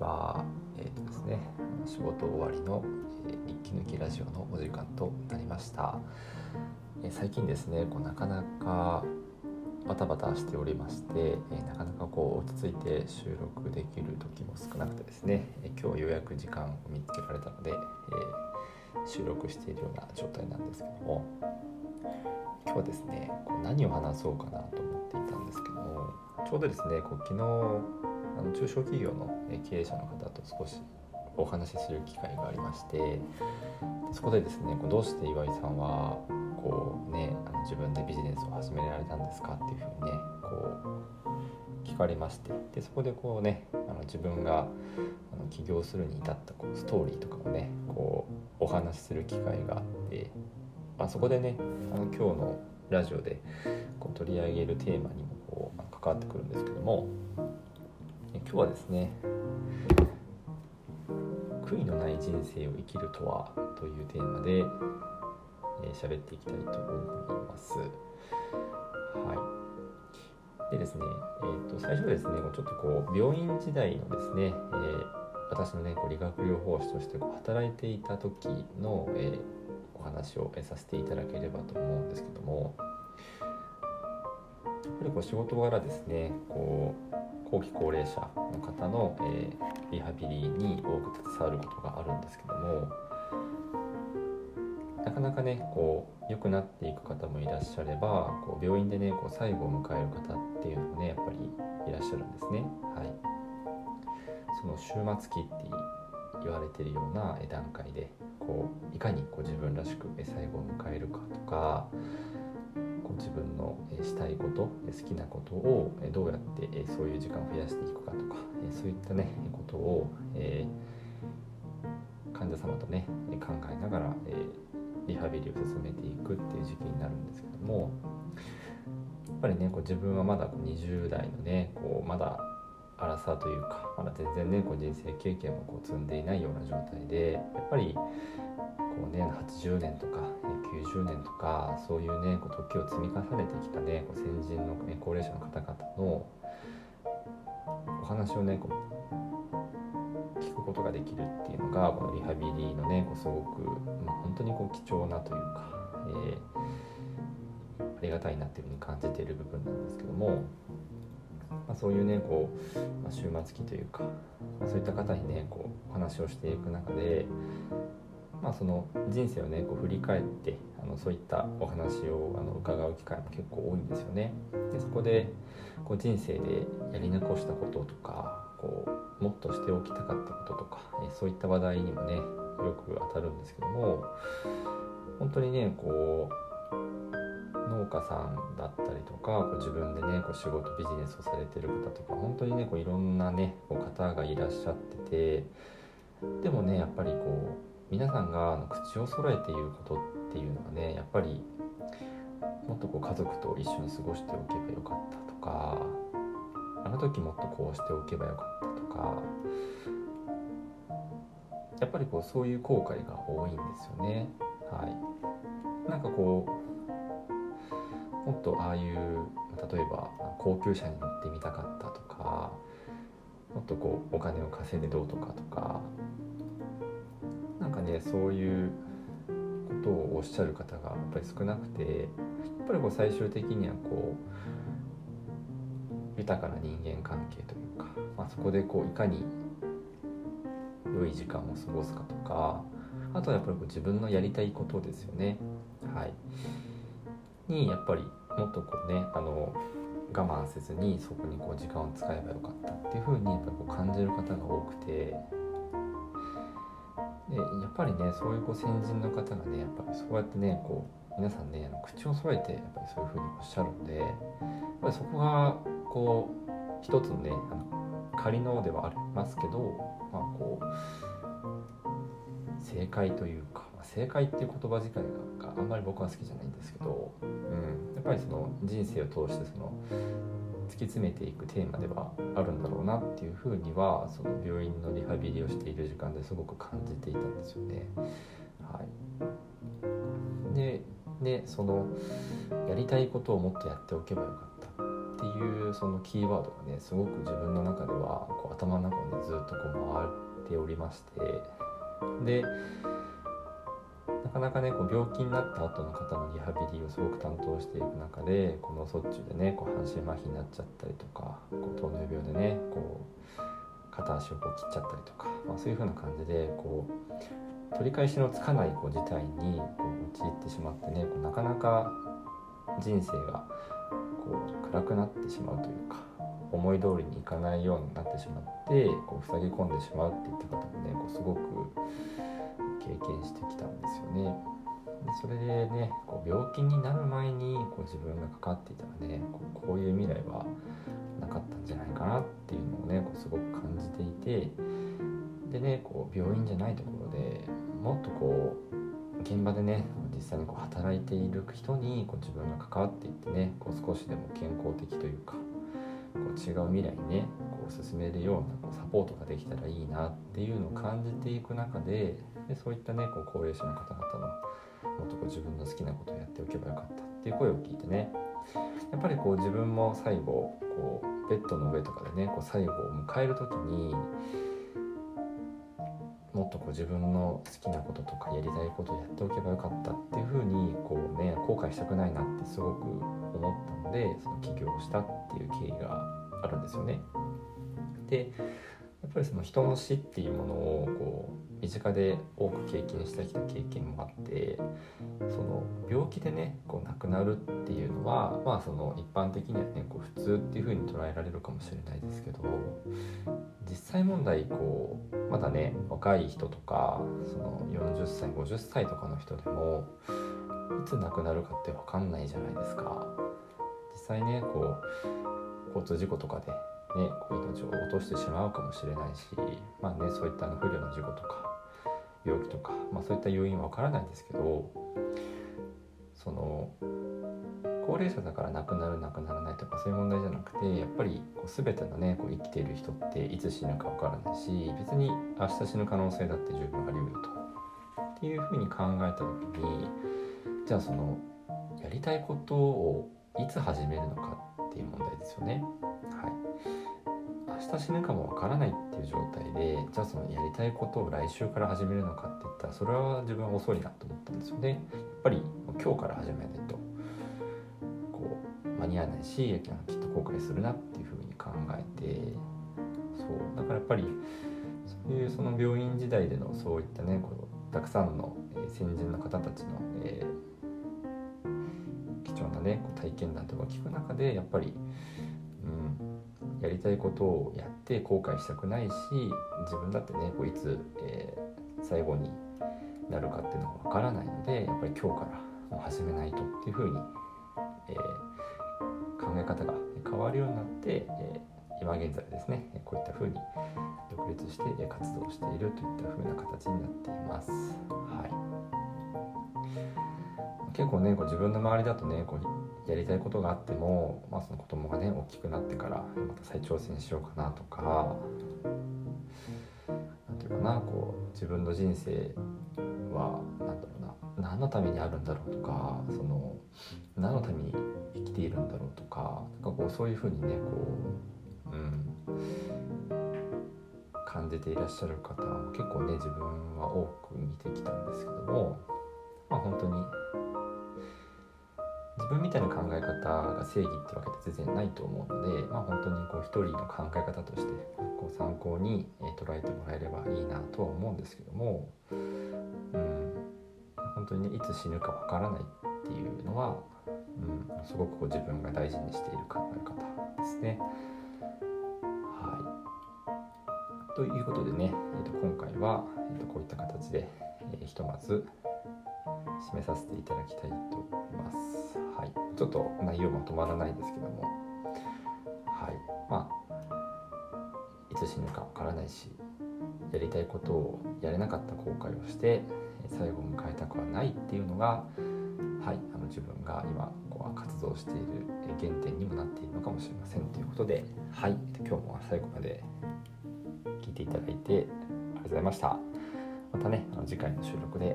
は。え、ー、とですね、仕事終わりの、えー、息抜きラジオのお時間となりました。えー、最近ですね、こうなかなかバタバタしておりまして、えなかなかこう落ち着いて収録できる時も少なくてですね、え今日ようやく時間を見つけられたので、え収録しているような状態なんですけども今日はですねこう何を話そうかなと思っていたんですけどもちょうどですねこう昨日あの中小企業の経営者の方と少しお話しする機会がありましてそこでですねどうして岩井さんはこうねあの自分でビジネスを始められたんですかっていうふうにねこう聞かれましてでそこでこうねあの自分があの起業するに至ったこうストーリーとかをねこうお話しする機会があって、まあ、そこでねあの今日のラジオでこう取り上げるテーマにもこう関わってくるんですけども今日はですね悔いのない人生を生きるとはというテーマで喋、えー、っていきたいと思います。はい。でですね、えー、と最初はですね、ちょっとこう病院時代のですね、えー、私のねこう理学療法士として働いていた時の、えー、お話をさせていただければと思うんですけども、やっぱりこう仕事柄ですね、こう後期高齢者の方の、えー、リハビリに多く携わることがあるんですけどもなかなかねこう良くなっていく方もいらっしゃればこう病院でねこう最後を迎える方っていうのもねやっぱりいらっしゃるんですね。はい、その終末期って言われてるような段階でこういかにこう自分らしく最後を迎えるかとか自分のしたいこと好きなことをどうやってそういう時間を増やしていくかとかそういったねことを、え患者様とね考えながら、えリハビリを進めていくっていう時期になるんですけどもやっぱりねこう自分はまだ20代のねこうまだ荒さというかまだ全然ねこう人生経験もこう積んでいないような状態でやっぱりこうね80年とか90年とかそういうねこう時を積み重ねてきたねこう先人の、ね、高齢者の方々のお話をねこう聞くことができるっていうのがこのリハビリのねこうすごく、まあ、本当にこう貴重なというか、えー、ありがたいなっていうふうに感じている部分なんですけども。まあ、そういうねこう、まあ、終末期というか、まあ、そういった方にねこうお話をしていく中でまあ、その人生をねこう振り返ってあのそういったお話をあの伺う機会も結構多いんですよね。でそこでこう人生でやり残したこととかこうもっとしておきたかったこととか、えそういった話題にもねよく当たるんですけども本当にねこう農家さんだったりとかこう自分でねこう仕事ビジネスをされてる方とか本当にねこういろんなねこう方がいらっしゃっててでもねやっぱりこう皆さんが口を揃えて言うことっていうのがねやっぱりもっとこう家族と一緒に過ごしておけばよかったとかあの時もっとこうしておけばよかったとかやっぱりこうそういう後悔が多いんですよね。はい、なんかこうもっとああいう例えば高級車に乗ってみたかったとかもっとこうお金を稼いでどうとかとかそういうことをおっしゃる方がやっぱり少なくてやっぱりこう最終的にはこう豊かな人間関係というか、まあ、そこでこういかに良い時間を過ごすかとかあとはやっぱりこう自分のやりたいことですよね。はい、にやっぱりもっとこうねあの我慢せずにそこにこう時間を使えばよかったっていうふうにやっぱりこう感じる方が多くてでやっぱりねそういうこう先人の方がねやっぱりそうやってねこう皆さんねあの口を揃えてやっぱりそういうふうにおっしゃるんでやっぱりそこがこう一つのねあの仮のではありますけどまあこう正解というか正解っていう言葉自体があんまり僕は好きじゃないんですけど、うん、やっぱりその人生を通してその突き詰めていくテーマではあるんだろうなっていうふうにはその病院のリハビリをしている時間ですごく感じていたんですよね。はい、ででそのやりたいことをもっとやっておけばよかったっていうそのキーワードがねすごく自分の中ではこう頭の中をねずっとこう回っておりましてでなかなかねこう病気になった後の方のリハビリをすごく担当していく中でこの卒中でねこう半身麻痺になっちゃったりとかこう糖尿病でねこう片足をこう切っちゃったりとか、まあ、そういう風な感じでこう取り返しのつかないこう事態にこう陥ってしまってねこうなかなか人生がこう暗くなってしまうというか思い通りにいかないようになってしまってこう塞ぎ込んでしまうっていった方もねこうすごく経験してきたんですよね。でそれでねこう病気になる前にこう自分がかかっていたらねこうこういう未来はなかったんじゃないかなっていうのをねこうすごく感じていてでねこう病院じゃないところでもっとこう現場でね実際にこう働いている人にこう自分が関わっていってねこう少しでも健康的というかこう違う未来にねこう進めるようなこうサポートができたらいいなっていうのを感じていく中ででそういったねこう高齢者の方々のもっとこう自分の好きなことをやっておけばよかったっていう声を聞いてねやっぱりこう自分も最後こうベッドの上とかでねこう最後を迎える時にもっとこう自分の好きなこととかやりたいことをやっておけばよかったっていうふうにこうね後悔したくないなってすごく思ったのでその起業したっていう経緯があるんですよね。でやっぱりその人の死っていうものをこう近で多く経験してきた経験もあってその病気でねこう亡くなるっていうのはまあその一般的にはねこう普通っていうふうに捉えられるかもしれないですけど実際問題こうまだね若い人とかその40歳50歳とかの人でもいつ亡くなるかって分かんないじゃないですか。実際ねこう交通事故とかでね、命を落としてしまうかもしれないし、まあね、そういったあの不慮の事故とか病気とか、まあ、そういった要因は分からないんですけどその高齢者だから亡くなる亡くならないとかそういう問題じゃなくてやっぱりこう全てのねこう生きている人っていつ死ぬか分からないし別に明日死ぬ可能性だって十分あり得ると。っていうふうに考えた時にじゃあそのやりたいことをいつ始めるのかっていう問題ですよね。日死ぬかもわからないっていう状態でじゃあそのやりたいことを来週から始めるのかって言ったらそれは自分は遅いなと思ったんですよね。やっぱり今日から始めないとこう間に合わないしきっと後悔するなっていうふうに考えてそう。だからやっぱりそういうその病院時代でのそういったねこうたくさんの先人の方たちの、えー、貴重なねこう体験談とか聞く中でやっぱりやりたいことをやって後悔したくないし自分だってねこういつ、えー、最後になるかっていうのがわからないのでやっぱり今日から始めないとっていうふうに、えー、考え方が変わるようになって、えー、今現在ですねこういったふうに独立して活動しているといったふうな形になっています。はい結構ねこう自分の周りだとねこうやりたいことがあっても、まあ、その子供がね大きくなってからまた再挑戦しようかなとか何て言うかなこう自分の人生は何だろうな何のためにあるんだろうとかその何のために生きているんだろうとかなんかこうそういうふうにねこううん感じていらっしゃる方も結構ね自分は多く見てきたんですけどもまあ本当に分みたいな考え方が正義ってわけで全然ないと思うので、まあ、本当にこう一人の考え方としてこう参考に捉えてもらえればいいなとは思うんですけども、うん、本当にねいつ死ぬかわからないっていうのは、うん、すごくこう自分が大事にしている考え方ですね。はい、ということでね、えー、と今回は、えー、とこういった形で、えー、ひとまず締めさせていただきたいと思います。ちょっと内容まとまらないですけども、はい、まあいつ死ぬかわからないし、やりたいことをやれなかった後悔をして最後を迎えたくはないっていうのが、はい、あの自分が今こう活動している原点にもなっているのかもしれませんということで、はい、今日も最後まで聞いていただいてありがとうございました。またね、あの次回の収録で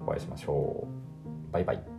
お会いしましょう。バイバイ。